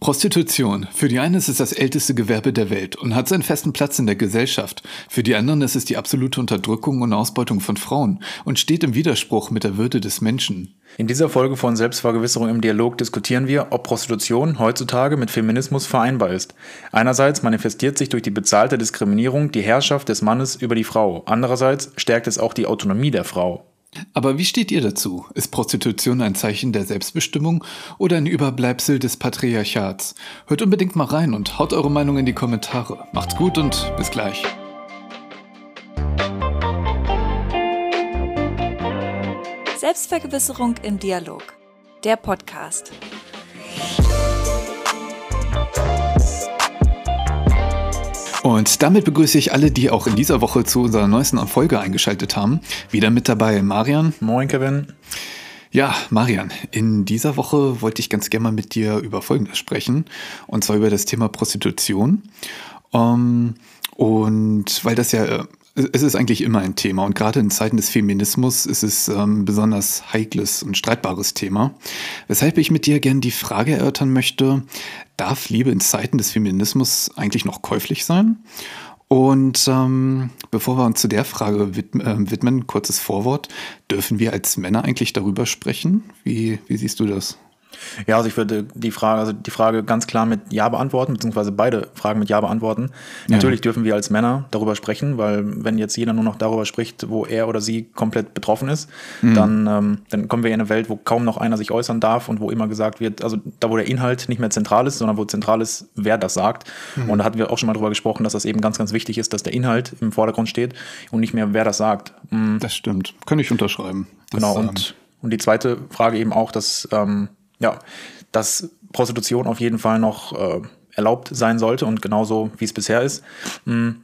Prostitution. Für die einen ist es das älteste Gewerbe der Welt und hat seinen festen Platz in der Gesellschaft. Für die anderen ist es die absolute Unterdrückung und Ausbeutung von Frauen und steht im Widerspruch mit der Würde des Menschen. In dieser Folge von Selbstvergewisserung im Dialog diskutieren wir, ob Prostitution heutzutage mit Feminismus vereinbar ist. Einerseits manifestiert sich durch die bezahlte Diskriminierung die Herrschaft des Mannes über die Frau. Andererseits stärkt es auch die Autonomie der Frau. Aber wie steht ihr dazu? Ist Prostitution ein Zeichen der Selbstbestimmung oder ein Überbleibsel des Patriarchats? Hört unbedingt mal rein und haut eure Meinung in die Kommentare. Macht's gut und bis gleich. Selbstvergewisserung im Dialog. Der Podcast. Und damit begrüße ich alle, die auch in dieser Woche zu unserer neuesten Folge eingeschaltet haben. Wieder mit dabei Marian. Moin, Kevin. Ja, Marian, in dieser Woche wollte ich ganz gerne mal mit dir über Folgendes sprechen. Und zwar über das Thema Prostitution. Ähm, und weil das ja äh, es ist eigentlich immer ein Thema und gerade in Zeiten des Feminismus ist es ähm, besonders heikles und streitbares Thema. Weshalb ich mit dir gerne die Frage erörtern möchte, darf Liebe in Zeiten des Feminismus eigentlich noch käuflich sein? Und ähm, bevor wir uns zu der Frage widmen, äh, widmen, kurzes Vorwort, dürfen wir als Männer eigentlich darüber sprechen? Wie, wie siehst du das? Ja, also ich würde die Frage, also die Frage ganz klar mit Ja beantworten, beziehungsweise beide Fragen mit Ja beantworten. Ja. Natürlich dürfen wir als Männer darüber sprechen, weil wenn jetzt jeder nur noch darüber spricht, wo er oder sie komplett betroffen ist, mhm. dann, ähm, dann kommen wir in eine Welt, wo kaum noch einer sich äußern darf und wo immer gesagt wird, also da wo der Inhalt nicht mehr zentral ist, sondern wo zentral ist, wer das sagt. Mhm. Und da hatten wir auch schon mal darüber gesprochen, dass das eben ganz, ganz wichtig ist, dass der Inhalt im Vordergrund steht und nicht mehr, wer das sagt. Mhm. Das stimmt. Kann ich unterschreiben. Das, genau. Und, ähm, und die zweite Frage eben auch, dass ähm, ja, dass Prostitution auf jeden Fall noch äh, erlaubt sein sollte und genauso wie es bisher ist. Mhm.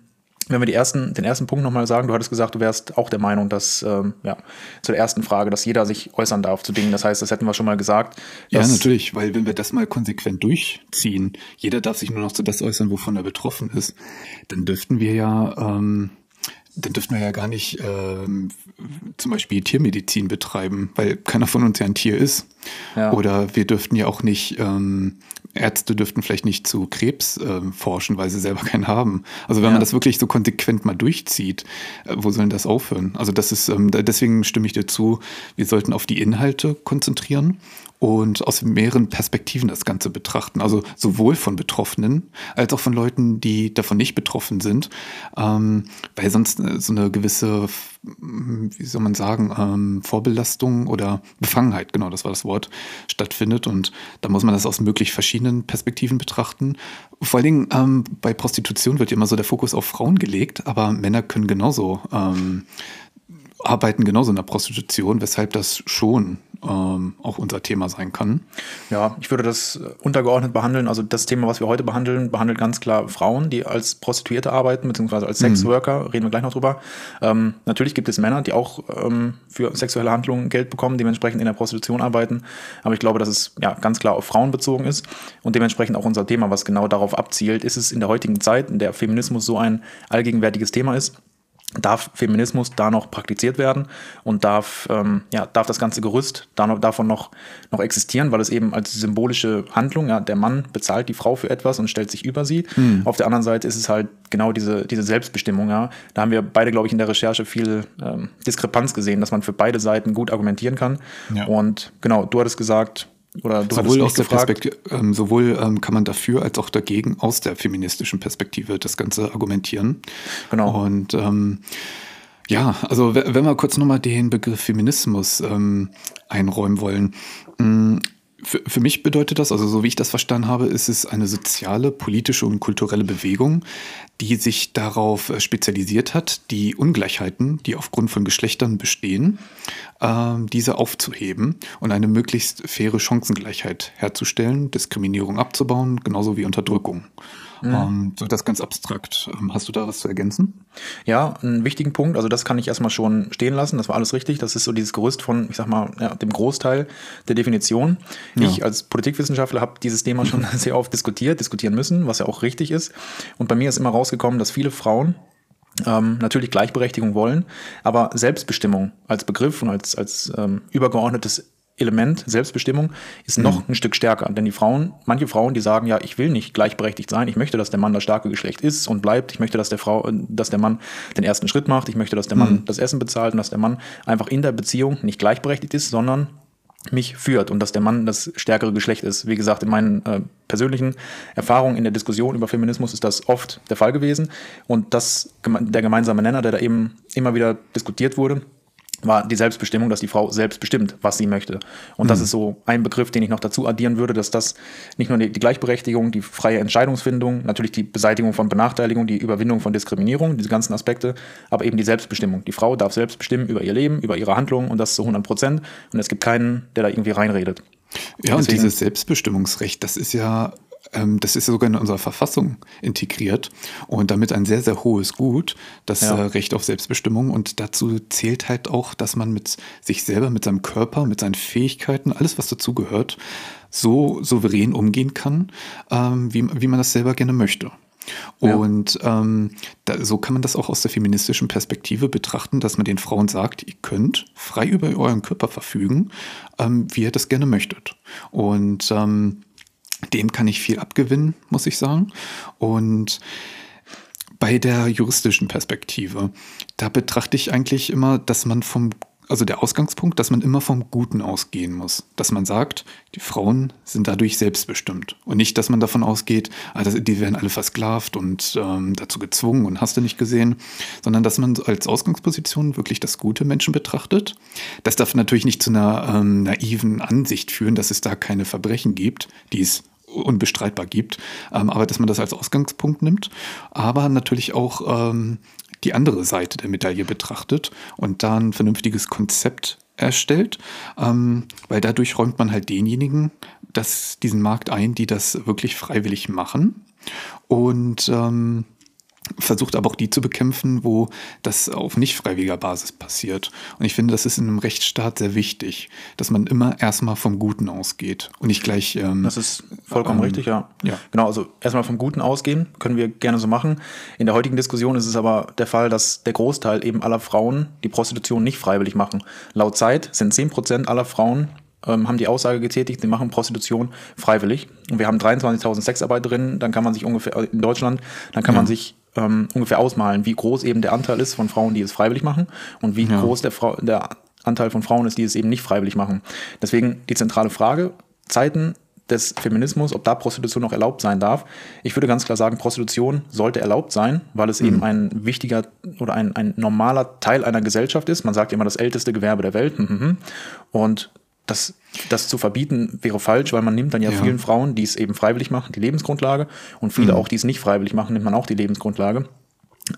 Wenn wir die ersten, den ersten Punkt nochmal sagen, du hattest gesagt, du wärst auch der Meinung, dass, ähm, ja, zu der ersten Frage, dass jeder sich äußern darf zu Dingen. Das heißt, das hätten wir schon mal gesagt. Ja, natürlich, weil wenn wir das mal konsequent durchziehen, jeder darf sich nur noch zu das äußern, wovon er betroffen ist, dann dürften wir ja ähm, dann dürften wir ja gar nicht ähm, zum Beispiel Tiermedizin betreiben, weil keiner von uns ja ein Tier ist. Ja. Oder wir dürften ja auch nicht, ähm, Ärzte dürften vielleicht nicht zu Krebs äh, forschen, weil sie selber keinen haben. Also wenn ja. man das wirklich so konsequent mal durchzieht, äh, wo sollen das aufhören? Also das ist, ähm, deswegen stimme ich dir zu, wir sollten auf die Inhalte konzentrieren und aus mehreren Perspektiven das Ganze betrachten. Also sowohl von Betroffenen als auch von Leuten, die davon nicht betroffen sind, ähm, weil sonst äh, so eine gewisse, wie soll man sagen, ähm, Vorbelastung oder Befangenheit, genau das war das Wort, stattfindet. Und da muss man das aus möglich verschiedenen Perspektiven betrachten. Vor allen Dingen ähm, bei Prostitution wird immer so der Fokus auf Frauen gelegt, aber Männer können genauso ähm, arbeiten genauso in der Prostitution, weshalb das schon ähm, auch unser Thema sein kann. Ja, ich würde das untergeordnet behandeln. Also das Thema, was wir heute behandeln, behandelt ganz klar Frauen, die als Prostituierte arbeiten, beziehungsweise als Sexworker, mhm. reden wir gleich noch drüber. Ähm, natürlich gibt es Männer, die auch ähm, für sexuelle Handlungen Geld bekommen, dementsprechend in der Prostitution arbeiten. Aber ich glaube, dass es ja ganz klar auf Frauen bezogen ist und dementsprechend auch unser Thema, was genau darauf abzielt, ist es in der heutigen Zeit, in der Feminismus so ein allgegenwärtiges Thema ist, darf Feminismus da noch praktiziert werden und darf, ähm, ja, darf das ganze Gerüst da noch, davon noch, noch existieren, weil es eben als symbolische Handlung, ja, der Mann bezahlt die Frau für etwas und stellt sich über sie. Hm. Auf der anderen Seite ist es halt genau diese, diese Selbstbestimmung, ja. Da haben wir beide, glaube ich, in der Recherche viel ähm, Diskrepanz gesehen, dass man für beide Seiten gut argumentieren kann. Ja. Und genau, du hattest gesagt, oder du sowohl aus der Perspektive, ähm, sowohl ähm, kann man dafür als auch dagegen aus der feministischen Perspektive das Ganze argumentieren. Genau. Und ähm, ja, also wenn wir kurz nochmal den Begriff Feminismus ähm, einräumen wollen. Für, für mich bedeutet das, also so wie ich das verstanden habe, ist es eine soziale, politische und kulturelle Bewegung, die sich darauf äh, spezialisiert hat, die Ungleichheiten, die aufgrund von Geschlechtern bestehen, äh, diese aufzuheben und eine möglichst faire Chancengleichheit herzustellen, Diskriminierung abzubauen, genauso wie Unterdrückung. Mhm. Ähm, so das ganz abstrakt. Ähm, hast du da was zu ergänzen? Ja, einen wichtigen Punkt. Also das kann ich erstmal schon stehen lassen. Das war alles richtig. Das ist so dieses Gerüst von, ich sag mal, ja, dem Großteil der Definition. Ja. Ich als Politikwissenschaftler habe dieses Thema schon sehr oft diskutiert, diskutieren müssen, was ja auch richtig ist. Und bei mir ist immer rausgekommen, dass viele Frauen ähm, natürlich Gleichberechtigung wollen, aber Selbstbestimmung als Begriff und als, als ähm, übergeordnetes Element, Selbstbestimmung, ist noch mhm. ein Stück stärker. Denn die Frauen, manche Frauen, die sagen, ja, ich will nicht gleichberechtigt sein, ich möchte, dass der Mann das starke Geschlecht ist und bleibt, ich möchte, dass der Frau, dass der Mann den ersten Schritt macht, ich möchte, dass der Mann mhm. das Essen bezahlt und dass der Mann einfach in der Beziehung nicht gleichberechtigt ist, sondern mich führt und dass der Mann das stärkere Geschlecht ist. Wie gesagt, in meinen äh, persönlichen Erfahrungen in der Diskussion über Feminismus ist das oft der Fall gewesen. Und das, der gemeinsame Nenner, der da eben immer wieder diskutiert wurde, war die Selbstbestimmung, dass die Frau selbst bestimmt, was sie möchte. Und mhm. das ist so ein Begriff, den ich noch dazu addieren würde, dass das nicht nur die, die, Gleichberechtigung, die freie Entscheidungsfindung, natürlich die Beseitigung von Benachteiligung, die Überwindung von Diskriminierung, diese ganzen Aspekte, aber eben die Selbstbestimmung. Die Frau darf selbst bestimmen über ihr Leben, über ihre Handlungen und das zu 100 Prozent. Und es gibt keinen, der da irgendwie reinredet. Ja, Deswegen, und dieses Selbstbestimmungsrecht, das ist ja das ist sogar in unserer Verfassung integriert und damit ein sehr, sehr hohes Gut, das ja. Äh, Recht auf Selbstbestimmung. Und dazu zählt halt auch, dass man mit sich selber, mit seinem Körper, mit seinen Fähigkeiten, alles, was dazugehört, so souverän umgehen kann, ähm, wie, wie man das selber gerne möchte. Und ja. ähm, da, so kann man das auch aus der feministischen Perspektive betrachten, dass man den Frauen sagt, ihr könnt frei über euren Körper verfügen, ähm, wie ihr das gerne möchtet. Und ähm, dem kann ich viel abgewinnen, muss ich sagen. Und bei der juristischen Perspektive, da betrachte ich eigentlich immer, dass man vom, also der Ausgangspunkt, dass man immer vom Guten ausgehen muss. Dass man sagt, die Frauen sind dadurch selbstbestimmt. Und nicht, dass man davon ausgeht, ah, die werden alle versklavt und ähm, dazu gezwungen und hast du nicht gesehen, sondern dass man als Ausgangsposition wirklich das gute Menschen betrachtet. Das darf natürlich nicht zu einer ähm, naiven Ansicht führen, dass es da keine Verbrechen gibt, die es unbestreitbar gibt, ähm, aber dass man das als Ausgangspunkt nimmt, aber natürlich auch ähm, die andere Seite der Medaille betrachtet und da ein vernünftiges Konzept erstellt, ähm, weil dadurch räumt man halt denjenigen das, diesen Markt ein, die das wirklich freiwillig machen. Und ähm, versucht aber auch die zu bekämpfen, wo das auf nicht freiwilliger Basis passiert. Und ich finde, das ist in einem Rechtsstaat sehr wichtig, dass man immer erstmal vom Guten ausgeht und nicht gleich. Ähm, das ist vollkommen ähm, richtig, ja. ja. Genau, also erstmal vom Guten ausgehen, können wir gerne so machen. In der heutigen Diskussion ist es aber der Fall, dass der Großteil eben aller Frauen die Prostitution nicht freiwillig machen. Laut Zeit sind 10% aller Frauen ähm, haben die Aussage getätigt, sie machen Prostitution freiwillig. Und wir haben 23.000 Sexarbeiterinnen, dann kann man sich ungefähr in Deutschland, dann kann ja. man sich ähm, ungefähr ausmalen, wie groß eben der Anteil ist von Frauen, die es freiwillig machen und wie ja. groß der, Frau, der Anteil von Frauen ist, die es eben nicht freiwillig machen. Deswegen die zentrale Frage, Zeiten des Feminismus, ob da Prostitution noch erlaubt sein darf. Ich würde ganz klar sagen, Prostitution sollte erlaubt sein, weil es mhm. eben ein wichtiger oder ein, ein normaler Teil einer Gesellschaft ist. Man sagt immer das älteste Gewerbe der Welt. Mhm. Und das, das zu verbieten wäre falsch, weil man nimmt dann ja, ja, vielen Frauen, die es eben freiwillig machen, die Lebensgrundlage und viele mhm. auch, die es nicht freiwillig machen, nimmt man auch die Lebensgrundlage.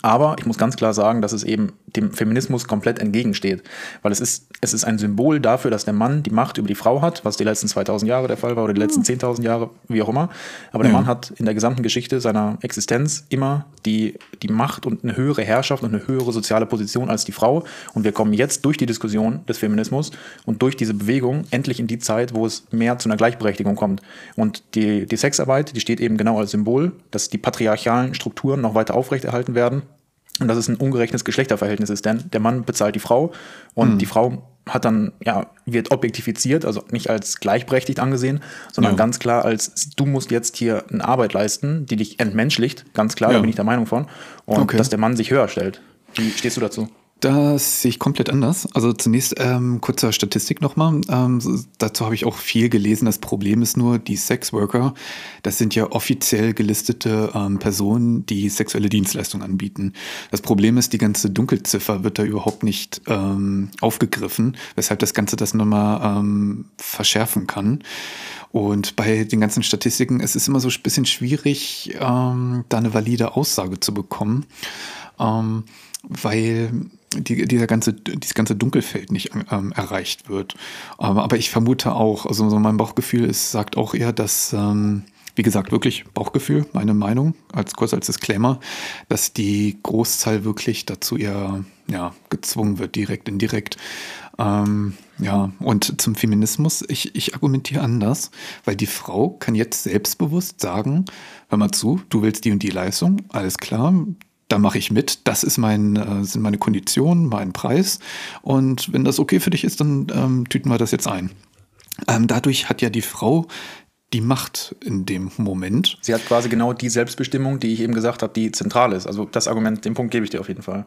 Aber ich muss ganz klar sagen, dass es eben dem Feminismus komplett entgegensteht. Weil es ist, es ist ein Symbol dafür, dass der Mann die Macht über die Frau hat, was die letzten 2000 Jahre der Fall war oder die letzten 10.000 Jahre, wie auch immer. Aber der ja. Mann hat in der gesamten Geschichte seiner Existenz immer die, die Macht und eine höhere Herrschaft und eine höhere soziale Position als die Frau. Und wir kommen jetzt durch die Diskussion des Feminismus und durch diese Bewegung endlich in die Zeit, wo es mehr zu einer Gleichberechtigung kommt. Und die, die Sexarbeit, die steht eben genau als Symbol, dass die patriarchalen Strukturen noch weiter aufrechterhalten werden und dass es ein ungerechtes Geschlechterverhältnis ist, denn der Mann bezahlt die Frau und mhm. die Frau hat dann, ja, wird objektifiziert, also nicht als gleichberechtigt angesehen, sondern ja. ganz klar als, du musst jetzt hier eine Arbeit leisten, die dich entmenschlicht, ganz klar, ja. da bin ich der Meinung von, und okay. dass der Mann sich höher stellt. Wie stehst du dazu? Das sehe ich komplett anders. Also zunächst ähm, kurzer Statistik nochmal. Ähm, dazu habe ich auch viel gelesen. Das Problem ist nur, die Sexworker, das sind ja offiziell gelistete ähm, Personen, die sexuelle Dienstleistungen anbieten. Das Problem ist, die ganze Dunkelziffer wird da überhaupt nicht ähm, aufgegriffen, weshalb das Ganze das nochmal ähm, verschärfen kann. Und bei den ganzen Statistiken, es ist immer so ein bisschen schwierig, ähm, da eine valide Aussage zu bekommen. Ähm, weil die, dieser ganze, dieses ganze Dunkelfeld nicht ähm, erreicht wird. Aber, aber ich vermute auch, also so mein Bauchgefühl ist, sagt auch eher, dass, ähm, wie gesagt, wirklich Bauchgefühl, meine Meinung, als kurz als Disclaimer, dass die Großzahl wirklich dazu eher ja, gezwungen wird, direkt, indirekt. Ähm, ja, und zum Feminismus, ich, ich argumentiere anders, weil die Frau kann jetzt selbstbewusst sagen, hör mal zu, du willst die und die Leistung, alles klar, da mache ich mit. Das ist mein, äh, sind meine Konditionen, mein Preis. Und wenn das okay für dich ist, dann ähm, tüten wir das jetzt ein. ähm, dadurch hat ja die Frau die Macht in dem Moment. Sie hat quasi genau die Selbstbestimmung, die ich eben gesagt habe, die zentral ist. Also das Argument, den Punkt gebe ich dir auf jeden Fall.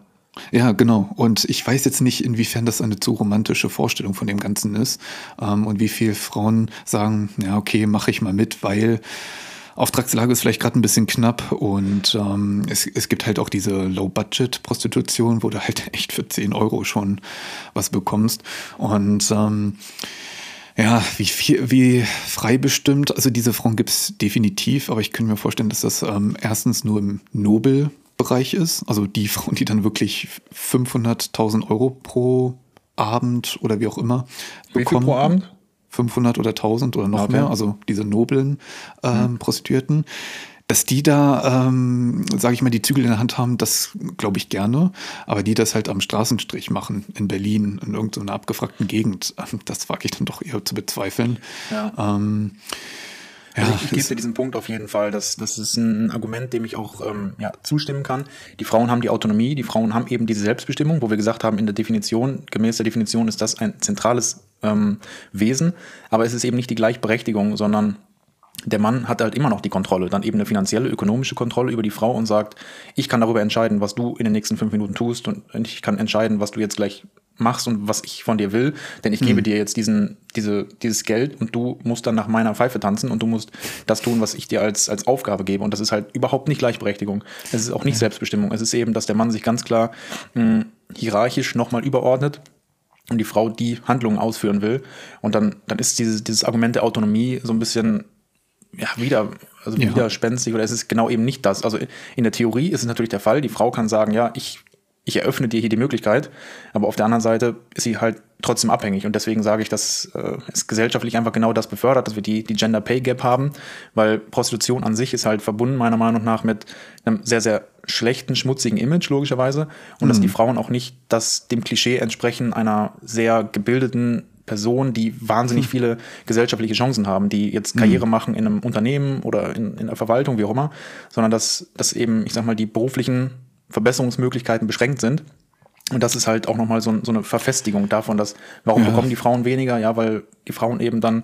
Ja, genau. Und ich weiß jetzt nicht, inwiefern das eine zu romantische Vorstellung von dem Ganzen ist ähm, und wie viele Frauen sagen, ja, okay, mache ich mal mit, weil Auftragslage ist vielleicht gerade ein bisschen knapp und ähm, es, es gibt halt auch diese Low-Budget-Prostitution, wo du halt echt für 10 Euro schon was bekommst. Und ähm, ja, wie, viel, wie frei bestimmt, also diese Frauen gibt es definitiv, aber ich könnte mir vorstellen, dass das ähm, erstens nur im Nobel Bereich ist. Also die Frauen, die dann wirklich 500.000 Euro pro Abend oder wie auch immer wie bekommen. Viel pro Abend? 500 oder 1000 oder noch okay. mehr, also diese noblen ähm, mhm. Prostituierten. Dass die da, ähm, sage ich mal, die Zügel in der Hand haben, das glaube ich gerne. Aber die das halt am Straßenstrich machen, in Berlin, in irgendeiner abgefragten Gegend, das wage ich dann doch eher zu bezweifeln. Ja. Ähm, ja, also ich, ich gebe dir diesen Punkt auf jeden Fall. Das, das ist ein Argument, dem ich auch ähm, ja, zustimmen kann. Die Frauen haben die Autonomie, die Frauen haben eben diese Selbstbestimmung, wo wir gesagt haben, in der Definition, gemäß der Definition ist das ein zentrales ähm, Wesen, aber es ist eben nicht die Gleichberechtigung, sondern der Mann hat halt immer noch die Kontrolle, dann eben eine finanzielle, ökonomische Kontrolle über die Frau und sagt, ich kann darüber entscheiden, was du in den nächsten fünf Minuten tust und ich kann entscheiden, was du jetzt gleich machst und was ich von dir will, denn ich mhm. gebe dir jetzt diesen, diese, dieses Geld und du musst dann nach meiner Pfeife tanzen und du musst das tun, was ich dir als, als Aufgabe gebe. Und das ist halt überhaupt nicht Gleichberechtigung. Es ist auch nicht ja. Selbstbestimmung. Es ist eben, dass der Mann sich ganz klar mh, hm, hierarchisch nochmal überordnet und die Frau die Handlungen ausführen will. Und dann, dann ist dieses, dieses Argument der Autonomie so ein bisschen ja, wieder, also ja. widerspenstig oder es ist genau eben nicht das. Also in der Theorie ist es natürlich der Fall, die Frau kann sagen, ja, ich ich eröffne dir hier die Möglichkeit, aber auf der anderen Seite ist sie halt trotzdem abhängig und deswegen sage ich, dass äh, es gesellschaftlich einfach genau das befördert, dass wir die, die Gender Pay Gap haben, weil Prostitution an sich ist halt verbunden meiner Meinung nach mit einem sehr, sehr schlechten, schmutzigen Image logischerweise und mhm. dass die Frauen auch nicht das dem Klischee entsprechen einer sehr gebildeten Person, die wahnsinnig viele gesellschaftliche Chancen haben, die jetzt Karriere mhm. machen in einem Unternehmen oder in, in der Verwaltung, wie auch immer, sondern dass, dass eben, ich sag mal, die beruflichen Verbesserungsmöglichkeiten beschränkt sind. Und das ist halt auch nochmal so, so eine Verfestigung davon, dass, warum ja. bekommen die Frauen weniger? Ja, weil die Frauen eben dann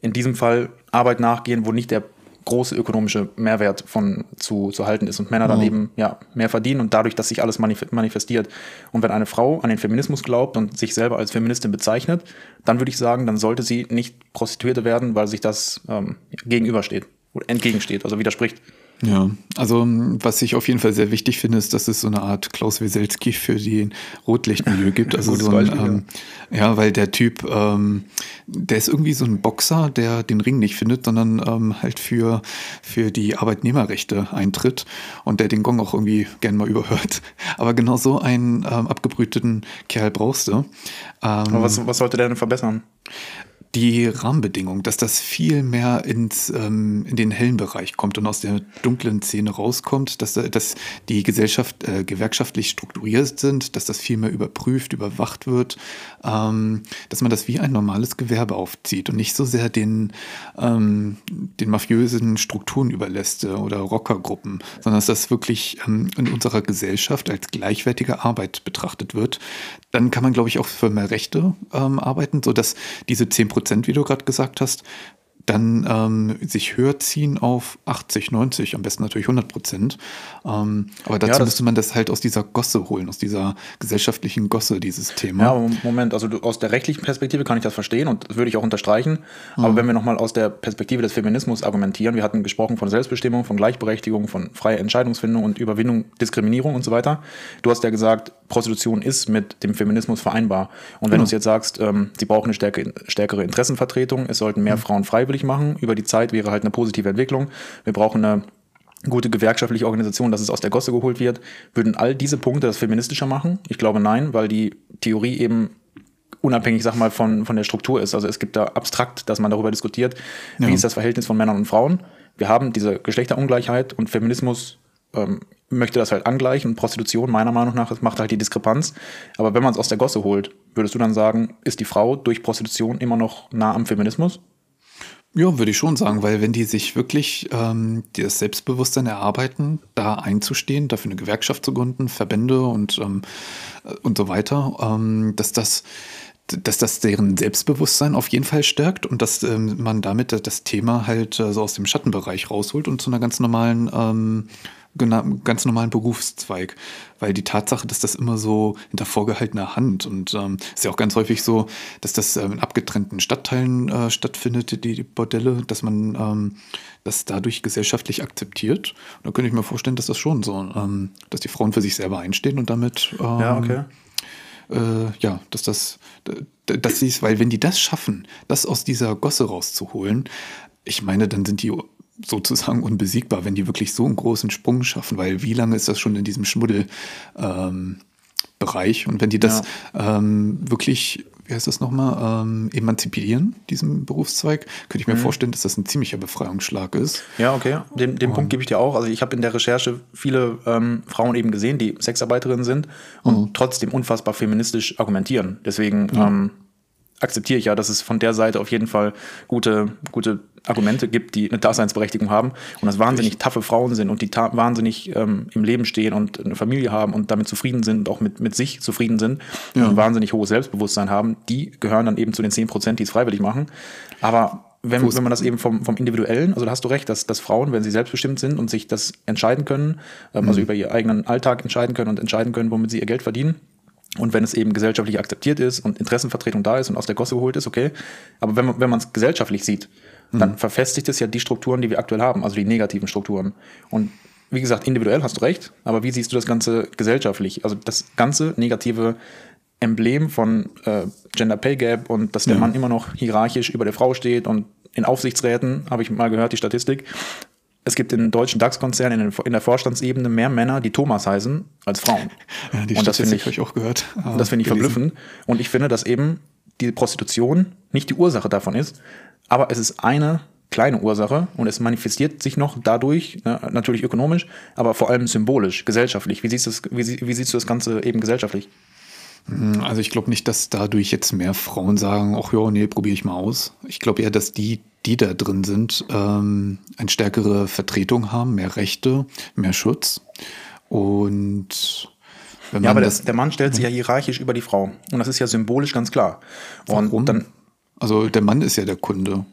in diesem Fall Arbeit nachgehen, wo nicht der große ökonomische Mehrwert von zu, zu halten ist und Männer dann eben ja mehr verdienen und dadurch, dass sich alles manifestiert. Und wenn eine Frau an den Feminismus glaubt und sich selber als Feministin bezeichnet, dann würde ich sagen, dann sollte sie nicht Prostituierte werden, weil sich das ähm, gegenübersteht oder entgegensteht, also widerspricht. Ja, also was ich auf jeden Fall sehr wichtig finde, ist, dass es so eine Art Klaus Wieselski für die Rotlichtmilieu gibt. Also so ein, ähm, ja, weil der Typ, ähm, der ist irgendwie so ein Boxer, der den Ring nicht findet, sondern ähm, halt für, für die Arbeitnehmerrechte eintritt und der den Gong auch irgendwie gern mal überhört. Aber genau so einen ähm, abgebrüteten Kerl brauchst du. Ähm, Aber was, was sollte der denn verbessern? Die Rahmenbedingungen, dass das viel mehr ins, ähm, in den hellen Bereich kommt und aus der dunklen Szene rauskommt, dass, dass die Gesellschaft äh, gewerkschaftlich strukturiert sind, dass das viel mehr überprüft, überwacht wird, ähm, dass man das wie ein normales Gewerbe aufzieht und nicht so sehr den, ähm, den mafiösen Strukturen überlässt äh, oder Rockergruppen, sondern dass das wirklich ähm, in unserer Gesellschaft als gleichwertige Arbeit betrachtet wird. Dann kann man, glaube ich, auch für mehr Rechte ähm, arbeiten, sodass diese 10 Prozent, wie du gerade gesagt hast, dann ähm, sich höher ziehen auf 80, 90, am besten natürlich 100 Prozent. Ähm, aber dazu ja, müsste man das halt aus dieser Gosse holen, aus dieser gesellschaftlichen Gosse, dieses Thema. Ja, Moment, also du, aus der rechtlichen Perspektive kann ich das verstehen und das würde ich auch unterstreichen. Mhm. Aber wenn wir nochmal aus der Perspektive des Feminismus argumentieren, wir hatten gesprochen von Selbstbestimmung, von Gleichberechtigung, von freier Entscheidungsfindung und Überwindung Diskriminierung und so weiter. Du hast ja gesagt, Prostitution ist mit dem Feminismus vereinbar. Und wenn mhm. du uns jetzt sagst, ähm, sie brauchen eine stärke, stärkere Interessenvertretung, es sollten mehr mhm. Frauen freiwillig machen. Über die Zeit wäre halt eine positive Entwicklung. Wir brauchen eine gute gewerkschaftliche Organisation, dass es aus der Gosse geholt wird. Würden all diese Punkte das feministischer machen? Ich glaube nein, weil die Theorie eben unabhängig, sag mal, von, von der Struktur ist. Also es gibt da abstrakt, dass man darüber diskutiert, ja. wie ist das Verhältnis von Männern und Frauen. Wir haben diese Geschlechterungleichheit und Feminismus ähm, möchte das halt angleichen. Prostitution, meiner Meinung nach, macht halt die Diskrepanz. Aber wenn man es aus der Gosse holt, würdest du dann sagen, ist die Frau durch Prostitution immer noch nah am Feminismus? Ja, würde ich schon sagen, weil wenn die sich wirklich ähm, das Selbstbewusstsein erarbeiten, da einzustehen, dafür eine Gewerkschaft zu gründen, Verbände und, ähm, und so weiter, ähm, dass das dass das deren Selbstbewusstsein auf jeden Fall stärkt und dass ähm, man damit das Thema halt äh, so aus dem Schattenbereich rausholt und zu einer ganz normalen ähm, ganz normalen Berufszweig, weil die Tatsache, dass das immer so hinter vorgehaltener Hand und ähm, ist ja auch ganz häufig so, dass das ähm, in abgetrennten Stadtteilen äh, stattfindet, die, die Bordelle, dass man ähm, das dadurch gesellschaftlich akzeptiert. Und da könnte ich mir vorstellen, dass das schon so, ähm, dass die Frauen für sich selber einstehen und damit ähm, ja, okay. Äh, ja, dass das, dass sie es, weil wenn die das schaffen, das aus dieser Gosse rauszuholen, ich meine, dann sind die sozusagen unbesiegbar, wenn die wirklich so einen großen Sprung schaffen, weil wie lange ist das schon in diesem Schmuddel ähm, Bereich und wenn die das ja. ähm, wirklich, wie heißt das nochmal, ähm, emanzipieren, diesen Berufszweig, könnte ich mir mhm. vorstellen, dass das ein ziemlicher Befreiungsschlag ist. Ja, okay, den, den Punkt gebe ich dir auch. Also ich habe in der Recherche viele ähm, Frauen eben gesehen, die Sexarbeiterinnen sind und mhm. trotzdem unfassbar feministisch argumentieren. Deswegen mhm. Akzeptiere ich ja, dass es von der Seite auf jeden Fall gute, gute Argumente gibt, die eine Daseinsberechtigung haben und das wahnsinnig taffe Frauen sind und die wahnsinnig ähm, im Leben stehen und eine Familie haben und damit zufrieden sind und auch mit, mit sich zufrieden sind ja. und wahnsinnig hohes Selbstbewusstsein haben, die gehören dann eben zu den 10 Prozent, die es freiwillig machen. Aber wenn, wenn man das eben vom, vom Individuellen, also da hast du recht, dass, dass Frauen, wenn sie selbstbestimmt sind und sich das entscheiden können, ähm, also mhm. also über ihren eigenen Alltag entscheiden können und entscheiden können, womit sie ihr Geld verdienen, und wenn es eben gesellschaftlich akzeptiert ist und Interessenvertretung da ist und aus der Gosse geholt ist, okay. Aber wenn man wenn man es gesellschaftlich sieht, dann mhm. verfestigt es ja die Strukturen, die wir aktuell haben, also die negativen Strukturen. Und wie gesagt, individuell hast du recht, aber wie siehst du das Ganze gesellschaftlich? Also das ganze negative Emblem von äh, Gender Pay Gap und dass der ja. Mann immer noch hierarchisch über der Frau steht und in Aufsichtsräten, habe ich mal gehört, die Statistik. Es gibt in deutschen DAX-Konzernen in, in, der Vorstandsebene mehr Männer, die Thomas heißen, als Frauen. Ja, die und das finde ich, ich auch gehört. Das finde ich gelesen. verblüffend. Und ich finde, dass eben die Prostitution nicht die Ursache davon ist, aber es ist eine kleine Ursache und es manifestiert sich noch dadurch, ne, natürlich ökonomisch, aber vor allem symbolisch, gesellschaftlich. Wie siehst, du das, wie, wie siehst du das Ganze eben gesellschaftlich? Hm, also ich glaube nicht, dass dadurch jetzt mehr Frauen sagen, ach ja, nee, probiere ich mal aus. Ich glaube eher, dass die, die da drin sind, ähm, eine stärkere Vertretung haben, mehr Rechte, mehr Schutz. Und ja, aber das, der Mann stellt sich ja hierarchisch über die Frau. Und das ist ja symbolisch ganz klar. Und Warum? dann also der Mann ist ja der Kunde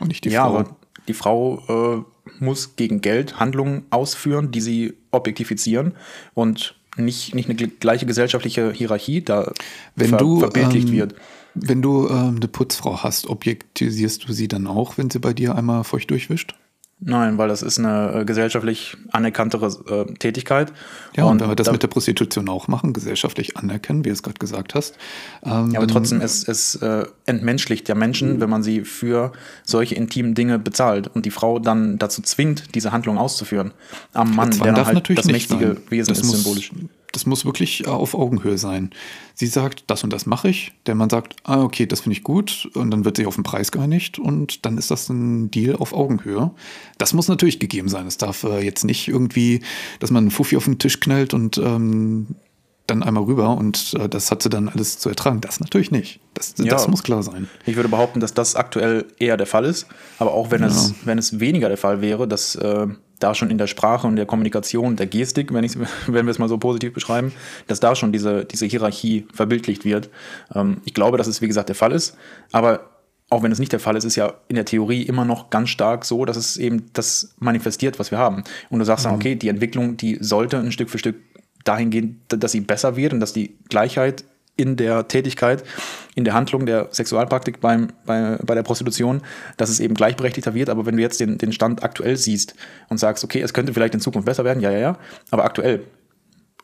und nicht die ja, Frau. Ja, aber die Frau äh, muss gegen Geld Handlungen ausführen, die sie objektifizieren und nicht, nicht eine gleiche gesellschaftliche Hierarchie da wenn ver du, verbildlicht ähm, wird. Wenn du ähm, eine Putzfrau hast, objektisierst du sie dann auch, wenn sie bei dir einmal feucht durchwischt? Nein, weil das ist eine äh, gesellschaftlich anerkanntere äh, Tätigkeit. Ja, und, und wenn wir das da, mit der Prostitution auch machen, gesellschaftlich anerkennen, wie du es gerade gesagt hast. Ähm, ja, aber trotzdem, es, es äh, entmenschlicht ja Menschen, wenn man sie für solche intimen Dinge bezahlt und die Frau dann dazu zwingt, diese Handlung auszuführen. Am Mann, der dann halt das mächtige Wesen das ist, symbolisch das muss wirklich äh, auf Augenhöhe sein. Sie sagt, das und das mache ich. Der Mann sagt, ah, okay, das finde ich gut. Und dann wird sich auf den Preis geeinigt und dann ist das ein Deal auf Augenhöhe. Das muss natürlich gegeben sein. Es darf äh, jetzt nicht irgendwie, dass man einen Fuffi auf den Tisch knallt und ähm, dann einmal rüber und äh, das hat sie dann alles zu ertragen. Das natürlich nicht. Das, ja, das muss klar sein. Ich würde behaupten, dass das aktuell eher der Fall ist. Aber auch wenn, ja. es, wenn es weniger der Fall wäre, dass äh, da schon in der Sprache und der Kommunikation, der Gestik, wenn, wenn wir es mal so positiv beschreiben, dass da schon diese, diese Hierarchie verbildlicht wird. Ähm, ich glaube, dass es, wie gesagt, der Fall ist. Aber auch wenn es nicht der Fall ist, ist ja in der Theorie immer noch ganz stark so, dass es eben das manifestiert, was wir haben. Und du sagst mhm. dann, okay, die Entwicklung, die sollte ein Stück für Stück dahin gehen, dass sie besser wird und dass die Gleichheit in der Tätigkeit, in der Handlung der Sexualpraktik beim, bei, bei der Prostitution, dass es eben gleichberechtigter wird. Aber wenn du jetzt den, den Stand aktuell siehst und sagst, okay, es könnte vielleicht in Zukunft besser werden, ja, ja, ja, aber aktuell,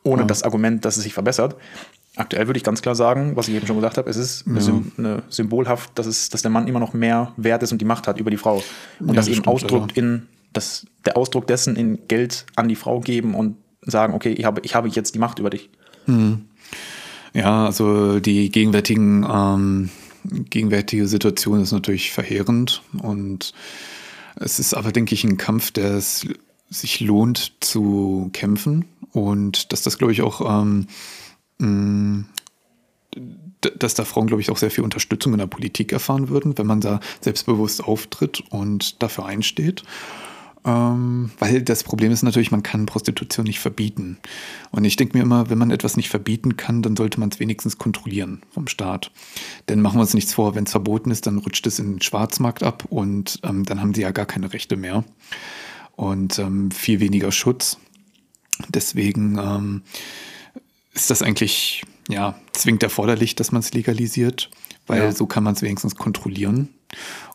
ohne ja. das Argument, dass es sich verbessert, aktuell würde ich ganz klar sagen, was ich eben schon gesagt habe, es ist ja. eine symbolhaft, dass, es, dass der Mann immer noch mehr wert ist und die Macht hat über die Frau. Und ja, das, das eben ausdrückt in, das, der Ausdruck dessen in Geld an die Frau geben und sagen, okay, ich habe, ich habe jetzt die Macht über dich. Mhm. Ja, also die gegenwärtigen, ähm, gegenwärtige Situation ist natürlich verheerend und es ist aber, denke ich, ein Kampf, der es sich lohnt zu kämpfen und dass das, glaube ich, auch, ähm, mh, dass da Frauen, glaube ich, auch sehr viel Unterstützung in der Politik erfahren würden, wenn man da selbstbewusst auftritt und dafür einsteht. Ähm, weil das Problem ist natürlich, man kann Prostitution nicht verbieten. Und ich denke mir immer, wenn man etwas nicht verbieten kann, dann sollte man es wenigstens kontrollieren vom Staat. Denn machen wir uns nichts vor, wenn es verboten ist, dann rutscht es in den Schwarzmarkt ab und ähm, dann haben sie ja gar keine Rechte mehr. Und ähm, viel weniger Schutz. Deswegen ähm, ist das eigentlich ja zwingend erforderlich, dass man es legalisiert, weil ja. so kann man es wenigstens kontrollieren.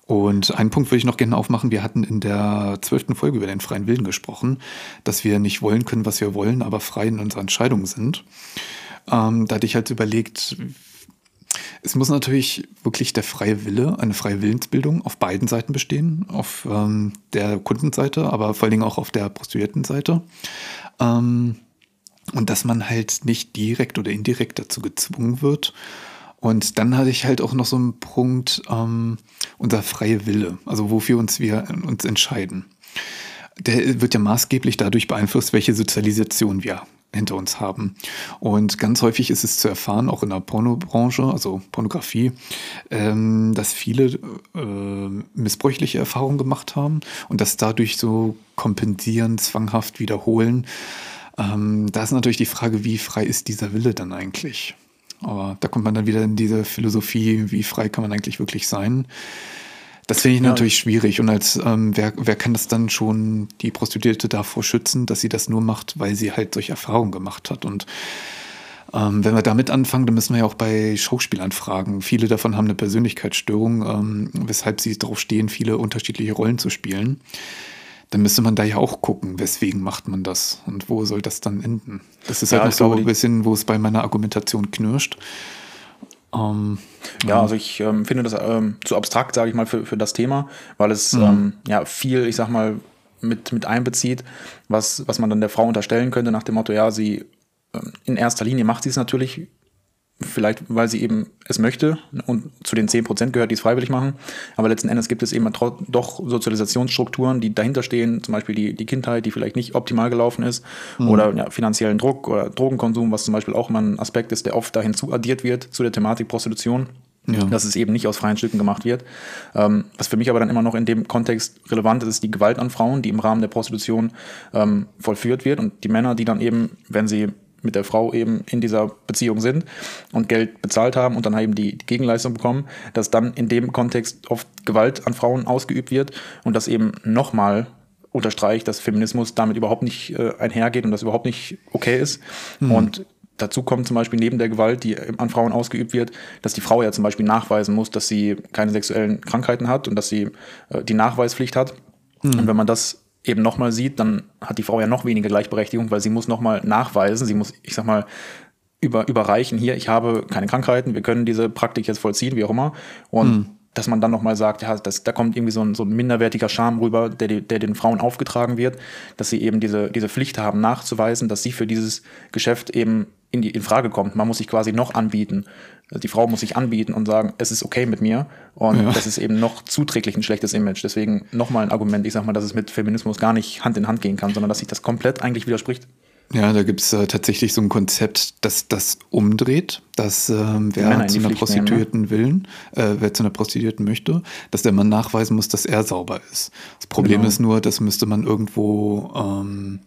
Und einen Punkt würde ich noch gerne aufmachen. Wir hatten in der zwölften Folge über den freien Willen gesprochen, dass wir nicht wollen können, was wir wollen, aber frei in unserer Entscheidung sind. Ähm, da hatte ich halt überlegt, es muss natürlich wirklich der freie Wille, eine freie Willensbildung auf beiden Seiten bestehen, auf ähm, der Kundenseite, aber vor allen Dingen auch auf der Prostituiertenseite. Ähm, und dass man halt nicht direkt oder indirekt dazu gezwungen wird, und dann hatte ich halt auch noch so einen Punkt, ähm, unser freie Wille, also wofür uns wir uns entscheiden. Der wird ja maßgeblich dadurch beeinflusst, welche Sozialisation wir hinter uns haben. Und ganz häufig ist es zu erfahren, auch in der Pornobranche, also Pornografie, ähm, dass viele äh, missbräuchliche Erfahrungen gemacht haben und das dadurch so kompensieren, zwanghaft wiederholen. Ähm, da ist natürlich die Frage, wie frei ist dieser Wille dann eigentlich? Aber da kommt man dann wieder in diese Philosophie, wie frei kann man eigentlich wirklich sein. Das finde ich ja. natürlich schwierig. Und als ähm, wer, wer kann das dann schon die Prostituierte davor schützen, dass sie das nur macht, weil sie halt solche Erfahrungen gemacht hat? Und ähm, wenn wir damit anfangen, dann müssen wir ja auch bei Schauspielern fragen. Viele davon haben eine Persönlichkeitsstörung, ähm, weshalb sie darauf stehen, viele unterschiedliche Rollen zu spielen dann müsste man da ja auch gucken, weswegen macht man das und wo soll das dann enden. Das ist halt noch so ein bisschen, wo es bei meiner Argumentation knirscht. Ähm, ja, also ich ähm, finde das ähm, zu abstrakt, sage ich mal, für, für das Thema, weil es mhm. ähm, ja viel, ich sag mal, mit, mit einbezieht, was, was man dann der Frau unterstellen könnte, nach dem Motto, ja, sie ähm, in erster Linie macht sie es natürlich Vielleicht, weil sie eben es möchte und zu den 10% gehört, die es freiwillig machen. Aber letzten Endes gibt es eben doch Sozialisationsstrukturen, die dahinter stehen, zum Beispiel die, die Kindheit, die vielleicht nicht optimal gelaufen ist, mhm. oder ja, finanziellen Druck oder Drogenkonsum, was zum Beispiel auch immer ein Aspekt ist, der oft dahin zuaddiert wird zu der Thematik Prostitution. Ja. Dass es eben nicht aus freien Stücken gemacht wird. Ähm, was für mich aber dann immer noch in dem Kontext relevant ist, ist die Gewalt an Frauen, die im Rahmen der Prostitution ähm, vollführt wird und die Männer, die dann eben, wenn sie mit der Frau eben in dieser Beziehung sind und Geld bezahlt haben und dann eben die, die Gegenleistung bekommen, dass dann in dem Kontext oft Gewalt an Frauen ausgeübt wird und das eben nochmal unterstreicht, dass Feminismus damit überhaupt nicht äh, einhergeht und das überhaupt nicht okay ist. Mhm. Und dazu kommt zum Beispiel neben der Gewalt, die an Frauen ausgeübt wird, dass die Frau ja zum Beispiel nachweisen muss, dass sie keine sexuellen Krankheiten hat und dass sie äh, die Nachweispflicht hat. Mhm. Und wenn man das eben nochmal sieht, dann hat die Frau ja noch weniger Gleichberechtigung, weil sie muss nochmal nachweisen, sie muss, ich sag mal, über, überreichen, hier, ich habe keine Krankheiten, wir können diese Praktik jetzt vollziehen, wie auch immer. Und mhm. dass man dann nochmal sagt, ja, das, da kommt irgendwie so ein, so ein minderwertiger Charme rüber, der, der den Frauen aufgetragen wird, dass sie eben diese, diese Pflicht haben, nachzuweisen, dass sie für dieses Geschäft eben in, die, in Frage kommt. Man muss sich quasi noch anbieten. Also die Frau muss sich anbieten und sagen, es ist okay mit mir. Und ja. das ist eben noch zuträglich ein schlechtes Image. Deswegen nochmal ein Argument, ich sag mal, dass es mit Feminismus gar nicht Hand in Hand gehen kann, sondern dass sich das komplett eigentlich widerspricht. Ja, da gibt's äh, tatsächlich so ein Konzept, dass das umdreht, dass ähm, wer zu einer Prostituierten nehmen, ne? willen, äh, wer zu einer Prostituierten möchte, dass der Mann nachweisen muss, dass er sauber ist. Das Problem genau. ist nur, das müsste man irgendwo ähm,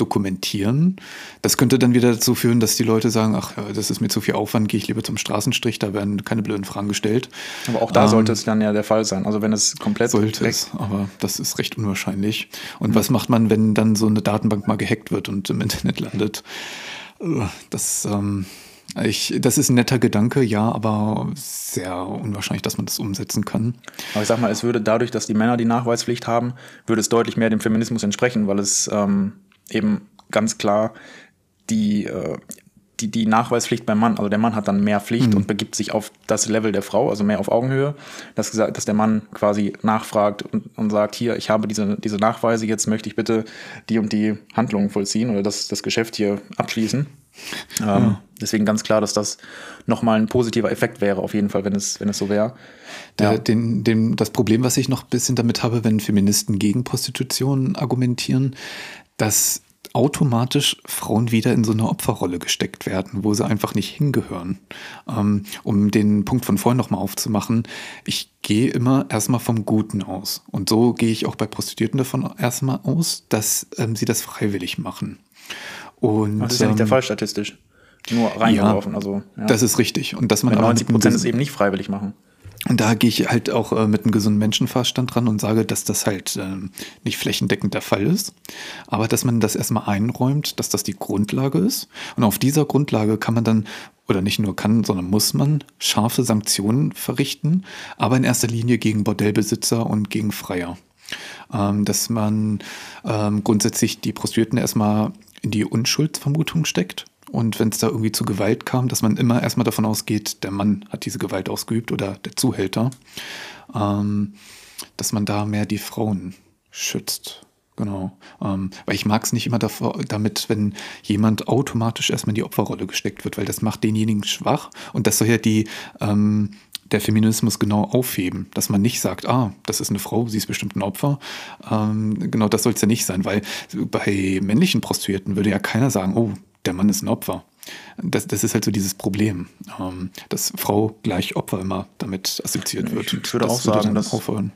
dokumentieren. Das könnte dann wieder dazu führen, dass die Leute sagen, ach, das ist mir zu viel Aufwand, gehe ich lieber zum Straßenstrich, da werden keine blöden Fragen gestellt. Aber auch da ähm, sollte es dann ja der Fall sein. Also wenn es komplett sollte es, aber das ist recht unwahrscheinlich. Und mhm. was macht man, wenn dann so eine Datenbank mal gehackt wird und im Internet landet? Das, ähm, ich, das ist ein netter Gedanke, ja, aber sehr unwahrscheinlich, dass man das umsetzen kann. Aber ich sag mal, es würde dadurch, dass die Männer die Nachweispflicht haben, würde es deutlich mehr dem Feminismus entsprechen, weil es ähm, eben ganz klar die, äh, die, die Nachweispflicht beim Mann, also der Mann hat dann mehr Pflicht mhm. und begibt sich auf das Level der Frau, also mehr auf Augenhöhe, dass, dass der Mann quasi nachfragt und, und sagt, hier, ich habe diese, diese Nachweise, jetzt möchte ich bitte die und die Handlungen vollziehen oder das, das Geschäft hier abschließen. Ähm, ja. Deswegen ganz klar, dass das nochmal ein positiver Effekt wäre, auf jeden Fall, wenn es, wenn es so wäre. Ja. Den, den, das Problem, was ich noch ein bisschen damit habe, wenn Feministen gegen Prostitution argumentieren, dass automatisch Frauen wieder in so eine Opferrolle gesteckt werden, wo sie einfach nicht hingehören. Ähm, um den Punkt von vorhin nochmal aufzumachen, ich gehe immer erstmal vom Guten aus. Und so gehe ich auch bei Prostituierten davon erstmal aus, dass ähm, sie das freiwillig machen. Und, das ist ja nicht der ähm, Fall statistisch. Nur reingeworfen. Ja, also, ja. Das ist richtig. Und dass man 90 Prozent es eben nicht freiwillig machen. Und da gehe ich halt auch äh, mit einem gesunden Menschenverstand dran und sage, dass das halt äh, nicht flächendeckend der Fall ist. Aber dass man das erstmal einräumt, dass das die Grundlage ist. Und auf dieser Grundlage kann man dann, oder nicht nur kann, sondern muss man scharfe Sanktionen verrichten, aber in erster Linie gegen Bordellbesitzer und gegen Freier. Ähm, dass man ähm, grundsätzlich die Prostituierten erstmal in die Unschuldsvermutung steckt und wenn es da irgendwie zu Gewalt kam, dass man immer erstmal davon ausgeht, der Mann hat diese Gewalt ausgeübt oder der Zuhälter, ähm, dass man da mehr die Frauen schützt. Genau. Ähm, weil ich mag es nicht immer davor, damit, wenn jemand automatisch erstmal in die Opferrolle gesteckt wird, weil das macht denjenigen schwach und das soll ja die, ähm, der Feminismus genau aufheben, dass man nicht sagt, ah, das ist eine Frau, sie ist bestimmt ein Opfer. Ähm, genau das soll es ja nicht sein, weil bei männlichen Prostituierten würde ja keiner sagen, oh, der Mann ist ein Opfer. Das, das ist halt so dieses Problem, ähm, dass Frau gleich Opfer immer damit assoziiert wird. Ich würde auch sagen, dass, aufhören.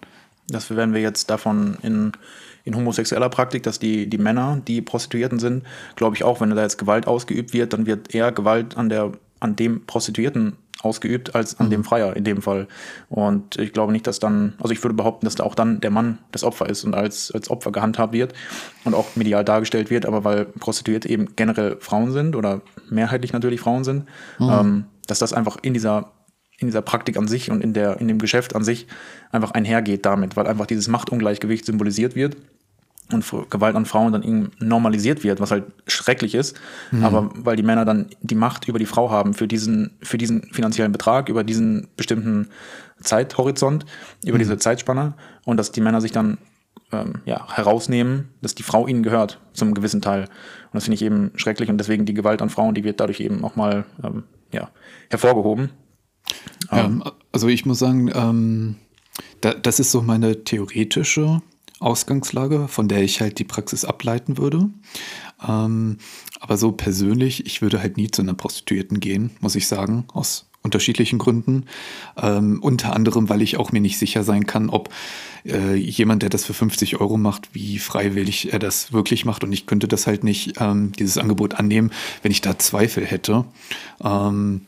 dass wenn wir jetzt davon in, in homosexueller Praktik, dass die, die Männer, die Prostituierten sind, glaube ich auch, wenn da jetzt Gewalt ausgeübt wird, dann wird eher Gewalt an der an dem Prostituierten ausgeübt als an mhm. dem Freier in dem Fall. Und ich glaube nicht, dass dann, also ich würde behaupten, dass da auch dann der Mann das Opfer ist und als, als Opfer gehandhabt wird und auch medial dargestellt wird, aber weil Prostituierte eben generell Frauen sind oder mehrheitlich natürlich Frauen sind, mhm. ähm, dass das einfach in dieser in dieser Praktik an sich und in, der, in dem Geschäft an sich einfach einhergeht damit, weil einfach dieses Machtungleichgewicht symbolisiert wird und Gewalt an Frauen dann normalisiert wird, was halt schrecklich ist. Mhm. Aber weil die Männer dann die Macht über die Frau haben für diesen, für diesen finanziellen Betrag, über diesen bestimmten Zeithorizont, über mhm. diese Zeitspanne und dass die Männer sich dann ähm, ja, herausnehmen, dass die Frau ihnen gehört, zum gewissen Teil. Und das finde ich eben schrecklich und deswegen die Gewalt an Frauen, die wird dadurch eben auch mal ähm, ja, hervorgehoben. Ja, ähm, also ich muss sagen, ähm, da, das ist so meine theoretische Ausgangslage, von der ich halt die Praxis ableiten würde. Ähm, aber so persönlich, ich würde halt nie zu einer Prostituierten gehen, muss ich sagen, aus unterschiedlichen Gründen. Ähm, unter anderem, weil ich auch mir nicht sicher sein kann, ob äh, jemand, der das für 50 Euro macht, wie freiwillig er das wirklich macht. Und ich könnte das halt nicht, ähm, dieses Angebot annehmen, wenn ich da Zweifel hätte. Ähm,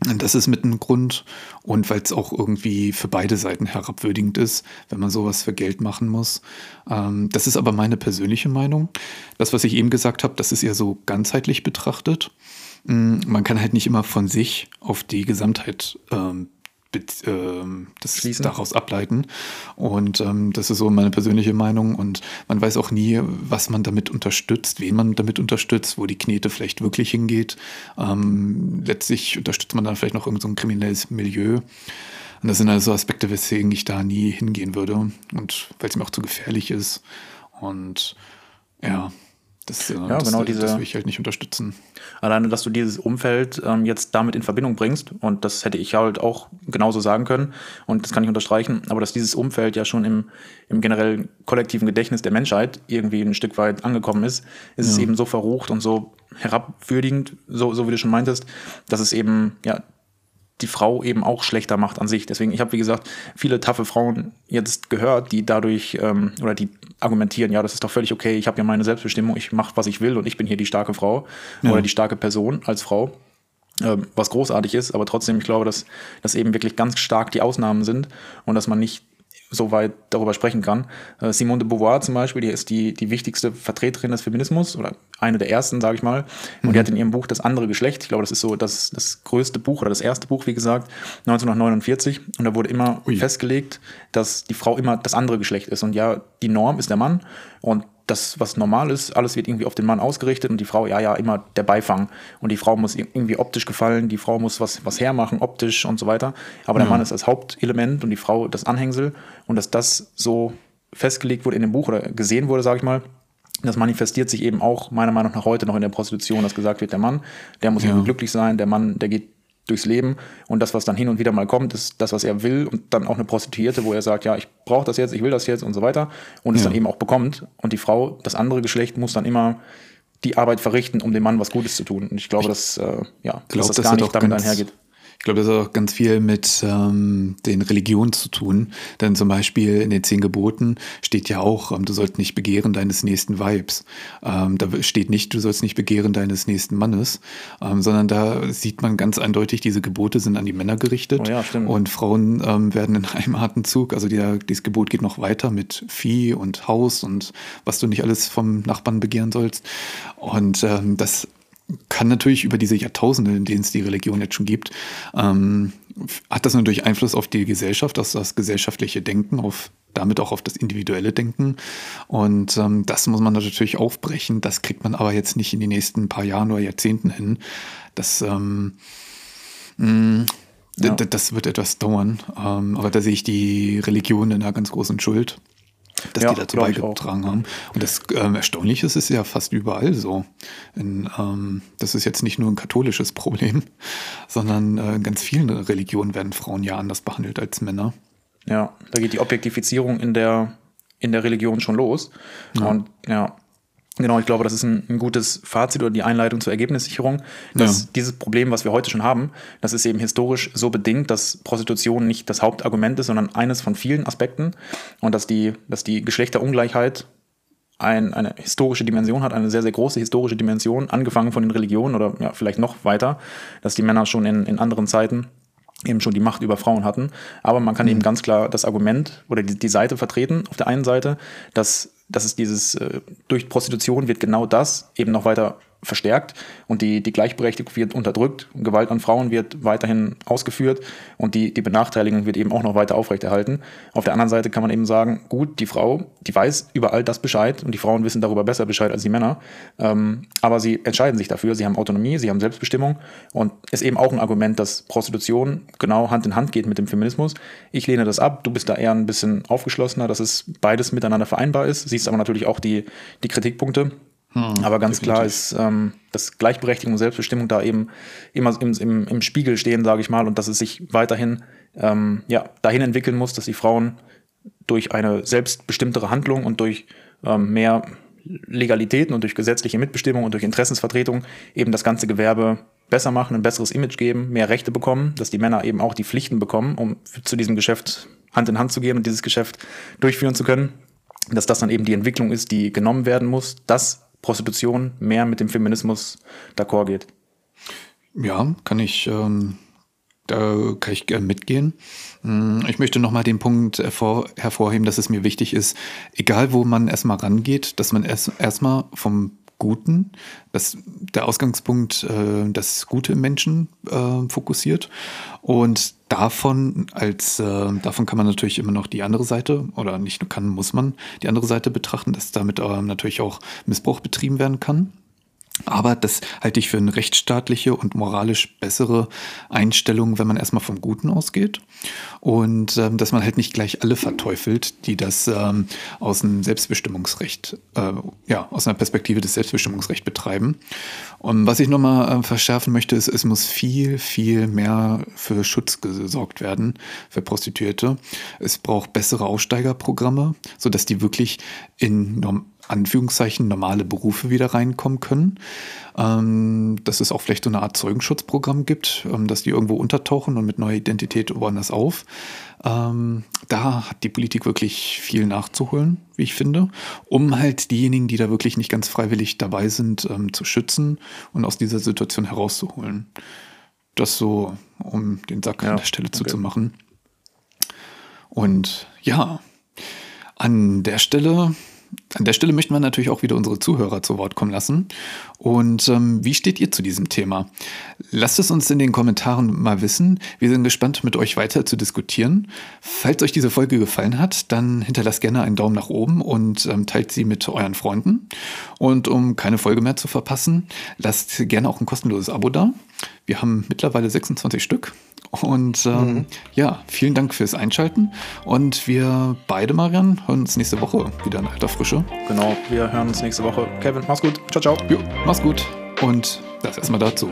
das ist mit einem Grund und weil es auch irgendwie für beide Seiten herabwürdigend ist, wenn man sowas für Geld machen muss. Ähm, das ist aber meine persönliche Meinung. Das, was ich eben gesagt habe, das ist ja so ganzheitlich betrachtet. Mm, man kann halt nicht immer von sich auf die Gesamtheit ähm, das Schließen. daraus ableiten. Und ähm, das ist so meine persönliche Meinung. Und man weiß auch nie, was man damit unterstützt, wen man damit unterstützt, wo die Knete vielleicht wirklich hingeht. Ähm, letztlich unterstützt man dann vielleicht noch irgendein so kriminelles Milieu. Und das sind also Aspekte, weswegen ich da nie hingehen würde. Und weil es mir auch zu gefährlich ist. Und ja, das, äh, ja, das, genau diese, das will ich halt nicht unterstützen. Alleine, dass du dieses Umfeld ähm, jetzt damit in Verbindung bringst, und das hätte ich halt auch genauso sagen können, und das kann ich unterstreichen, aber dass dieses Umfeld ja schon im, im generellen kollektiven Gedächtnis der Menschheit irgendwie ein Stück weit angekommen ist, ist ja. es eben so verrucht und so herabwürdigend, so, so wie du schon meintest, dass es eben ja die Frau eben auch schlechter macht an sich. Deswegen, ich habe, wie gesagt, viele taffe Frauen jetzt gehört, die dadurch ähm, oder die argumentieren, ja, das ist doch völlig okay, ich habe ja meine Selbstbestimmung, ich mache, was ich will und ich bin hier die starke Frau ja. oder die starke Person als Frau. Ähm, was großartig ist, aber trotzdem, ich glaube, dass das eben wirklich ganz stark die Ausnahmen sind und dass man nicht so weit darüber sprechen kann. Äh, Simone de Beauvoir zum Beispiel, die ist die, die wichtigste Vertreterin des Feminismus oder eine der ersten, sage ich mal. Und mhm. die hat in ihrem Buch Das andere Geschlecht, ich glaube, das ist so das, das größte Buch oder das erste Buch, wie gesagt, 1949. Und da wurde immer Ui. festgelegt, dass die Frau immer das andere Geschlecht ist. Und ja, die Norm ist der Mann und das, was normal ist, alles wird irgendwie auf den Mann ausgerichtet und die Frau, ja, ja, immer der Beifang. Und die Frau muss irgendwie optisch gefallen, die Frau muss was, was hermachen, optisch und so weiter. Aber der Mann ist das Hauptelement und die Frau das Anhängsel. Und dass das so festgelegt wurde in dem Buch oder gesehen wurde, sage ich mal, das manifestiert sich eben auch meiner Meinung nach heute noch in der Prostitution, dass gesagt wird, der Mann, der muss ja. irgendwie glücklich sein, der Mann, der geht durchs Leben. Und das, was dann hin und wieder mal kommt, ist das, was er will. Und dann auch eine Prostituierte, wo er sagt, ja, ich brauche das jetzt, ich will das jetzt und so weiter. Und es dann eben auch bekommt. Und die Frau, das andere Geschlecht muss dann immer die Arbeit verrichten, um dem Mann was Gutes zu tun. Und ich glaube, dass, äh, ja, glaub, dass das das gar nicht damit ganz- einhergeht. Ich glaube, das hat auch ganz viel mit ähm, den Religionen zu tun. Denn zum Beispiel in den zehn Geboten steht ja auch, ähm, du sollst nicht begehren deines nächsten Weibs. Ähm, da steht nicht, du sollst nicht begehren deines nächsten Mannes, ähm, sondern da sieht man ganz eindeutig, diese Gebote sind an die Männer gerichtet. Oh ja, stimmt. Und Frauen ähm, werden in einem Atemzug, also der, dieses Gebot geht noch weiter mit Vieh und Haus und was du nicht alles vom Nachbarn begehren sollst. Und ähm, das kann natürlich über diese Jahrtausende, in denen es die Religion jetzt schon gibt, ähm, hat das natürlich Einfluss auf die Gesellschaft, auf das gesellschaftliche Denken, auf damit auch auf das individuelle Denken. Und ähm, das muss man natürlich aufbrechen. Das kriegt man aber jetzt nicht in den nächsten paar Jahren oder Jahrzehnten hin. Das, ähm, mh, d- Ja. das wird etwas dauern. Ähm, aber da sehe ich die Religion in einer ganz großen Schuld dass Ja, die dazu beigetragen haben. Und das ähm, Erstaunliche ist, ist ja fast überall so. In, ähm, das ist jetzt nicht nur ein katholisches Problem, sondern äh, in ganz vielen Religionen werden Frauen ja anders behandelt als Männer. Ja, da geht die Objektifizierung in der, in der Religion schon los. Und ja, genau, ich glaube, das ist ein, ein gutes Fazit oder die Einleitung zur Ergebnissicherung, dass Ja. dieses Problem, was wir heute schon haben, das ist eben historisch so bedingt, dass Prostitution nicht das Hauptargument ist, sondern eines von vielen Aspekten und dass die, dass die Geschlechterungleichheit ein, eine historische Dimension hat, eine sehr, sehr große historische Dimension, angefangen von den Religionen oder ja, vielleicht noch weiter, dass die Männer schon in, in anderen Zeiten eben schon die Macht über Frauen hatten. Aber man kann eben ganz klar das Argument oder die, die Seite vertreten, auf der einen Seite, dass, dass es dieses, äh, durch Prostitution wird genau das eben noch weiter verstärkt und die, die Gleichberechtigung wird unterdrückt, Gewalt an Frauen wird weiterhin ausgeführt und die, die Benachteiligung wird eben auch noch weiter aufrechterhalten. Auf der anderen Seite kann man eben sagen, gut, die Frau, die weiß über all das Bescheid und die Frauen wissen darüber besser Bescheid als die Männer, ähm, aber sie entscheiden sich dafür, sie haben Autonomie, sie haben Selbstbestimmung und ist eben auch ein Argument, dass Prostitution genau Hand in Hand geht mit dem Feminismus. Ich lehne das ab, du bist da eher ein bisschen aufgeschlossener, dass es beides miteinander vereinbar ist, siehst aber natürlich auch die, die Kritikpunkte. Aber ganz klar ist, ähm, dass Gleichberechtigung und Selbstbestimmung da eben immer im, im, im Spiegel stehen, sage ich mal, und dass es sich weiterhin ähm, ja, dahin entwickeln muss, dass die Frauen durch eine selbstbestimmtere Handlung und durch ähm, mehr Legalitäten und durch gesetzliche Mitbestimmung und durch Interessensvertretung eben das ganze Gewerbe besser machen, ein besseres Image geben, mehr Rechte bekommen, dass die Männer eben auch die Pflichten bekommen, um zu diesem Geschäft Hand in Hand zu gehen und dieses Geschäft durchführen zu können. Dass das dann eben die Entwicklung ist, die genommen werden muss, dass Prostitution mehr mit dem Feminismus d'accord geht. Ja, kann ich, ähm, da kann ich gerne mitgehen. Mm, Ich möchte nochmal den Punkt hervor, hervorheben, dass es mir wichtig ist, egal wo man erstmal rangeht, dass man erst erstmal vom Guten, dass der Ausgangspunkt äh, das Gute im Menschen äh, fokussiert und davon als äh, davon kann man natürlich immer noch die andere Seite oder nicht nur kann, muss man die andere Seite betrachten, dass damit äh, natürlich auch Missbrauch betrieben werden kann. Aber das halte ich für eine rechtsstaatliche und moralisch bessere Einstellung, wenn man erstmal vom Guten ausgeht. Und ähm, dass man halt nicht gleich alle verteufelt, die das ähm, aus dem Selbstbestimmungsrecht, äh, ja, aus einer Perspektive des Selbstbestimmungsrechts betreiben. Und was ich nochmal äh, verschärfen möchte, ist, es muss viel, viel mehr für Schutz gesorgt werden für Prostituierte. Es braucht bessere Aussteigerprogramme, sodass die wirklich in norm Anführungszeichen normale Berufe wieder reinkommen können. Ähm, dass es auch vielleicht so eine Art Zeugenschutzprogramm gibt, ähm, dass die irgendwo untertauchen und mit neuer Identität woanders auf. Ähm, da hat die Politik wirklich viel nachzuholen, wie ich finde, um halt diejenigen, die da wirklich nicht ganz freiwillig dabei sind, ähm, zu schützen und aus dieser Situation herauszuholen. Das so, um den Sack Ja, an der Stelle okay. zuzumachen. Und ja, an der Stelle, an der Stelle möchten wir natürlich auch wieder unsere Zuhörer zu Wort kommen lassen. Und ähm, wie steht ihr zu diesem Thema? Lasst es uns in den Kommentaren mal wissen. Wir sind gespannt, mit euch weiter zu diskutieren. Falls euch diese Folge gefallen hat, dann hinterlasst gerne einen Daumen nach oben und ähm, teilt sie mit euren Freunden. Und um keine Folge mehr zu verpassen, lasst gerne auch ein kostenloses Abo da. Wir haben mittlerweile 26 Stück. Und ähm, ja, vielen Dank fürs Einschalten. Und wir beide, Marian, hören uns nächste Woche wieder in alter Frische. Genau, wir hören uns nächste Woche. Kevin, mach's gut. Ciao, ciao. Jo, mach's gut. Und das erstmal dazu.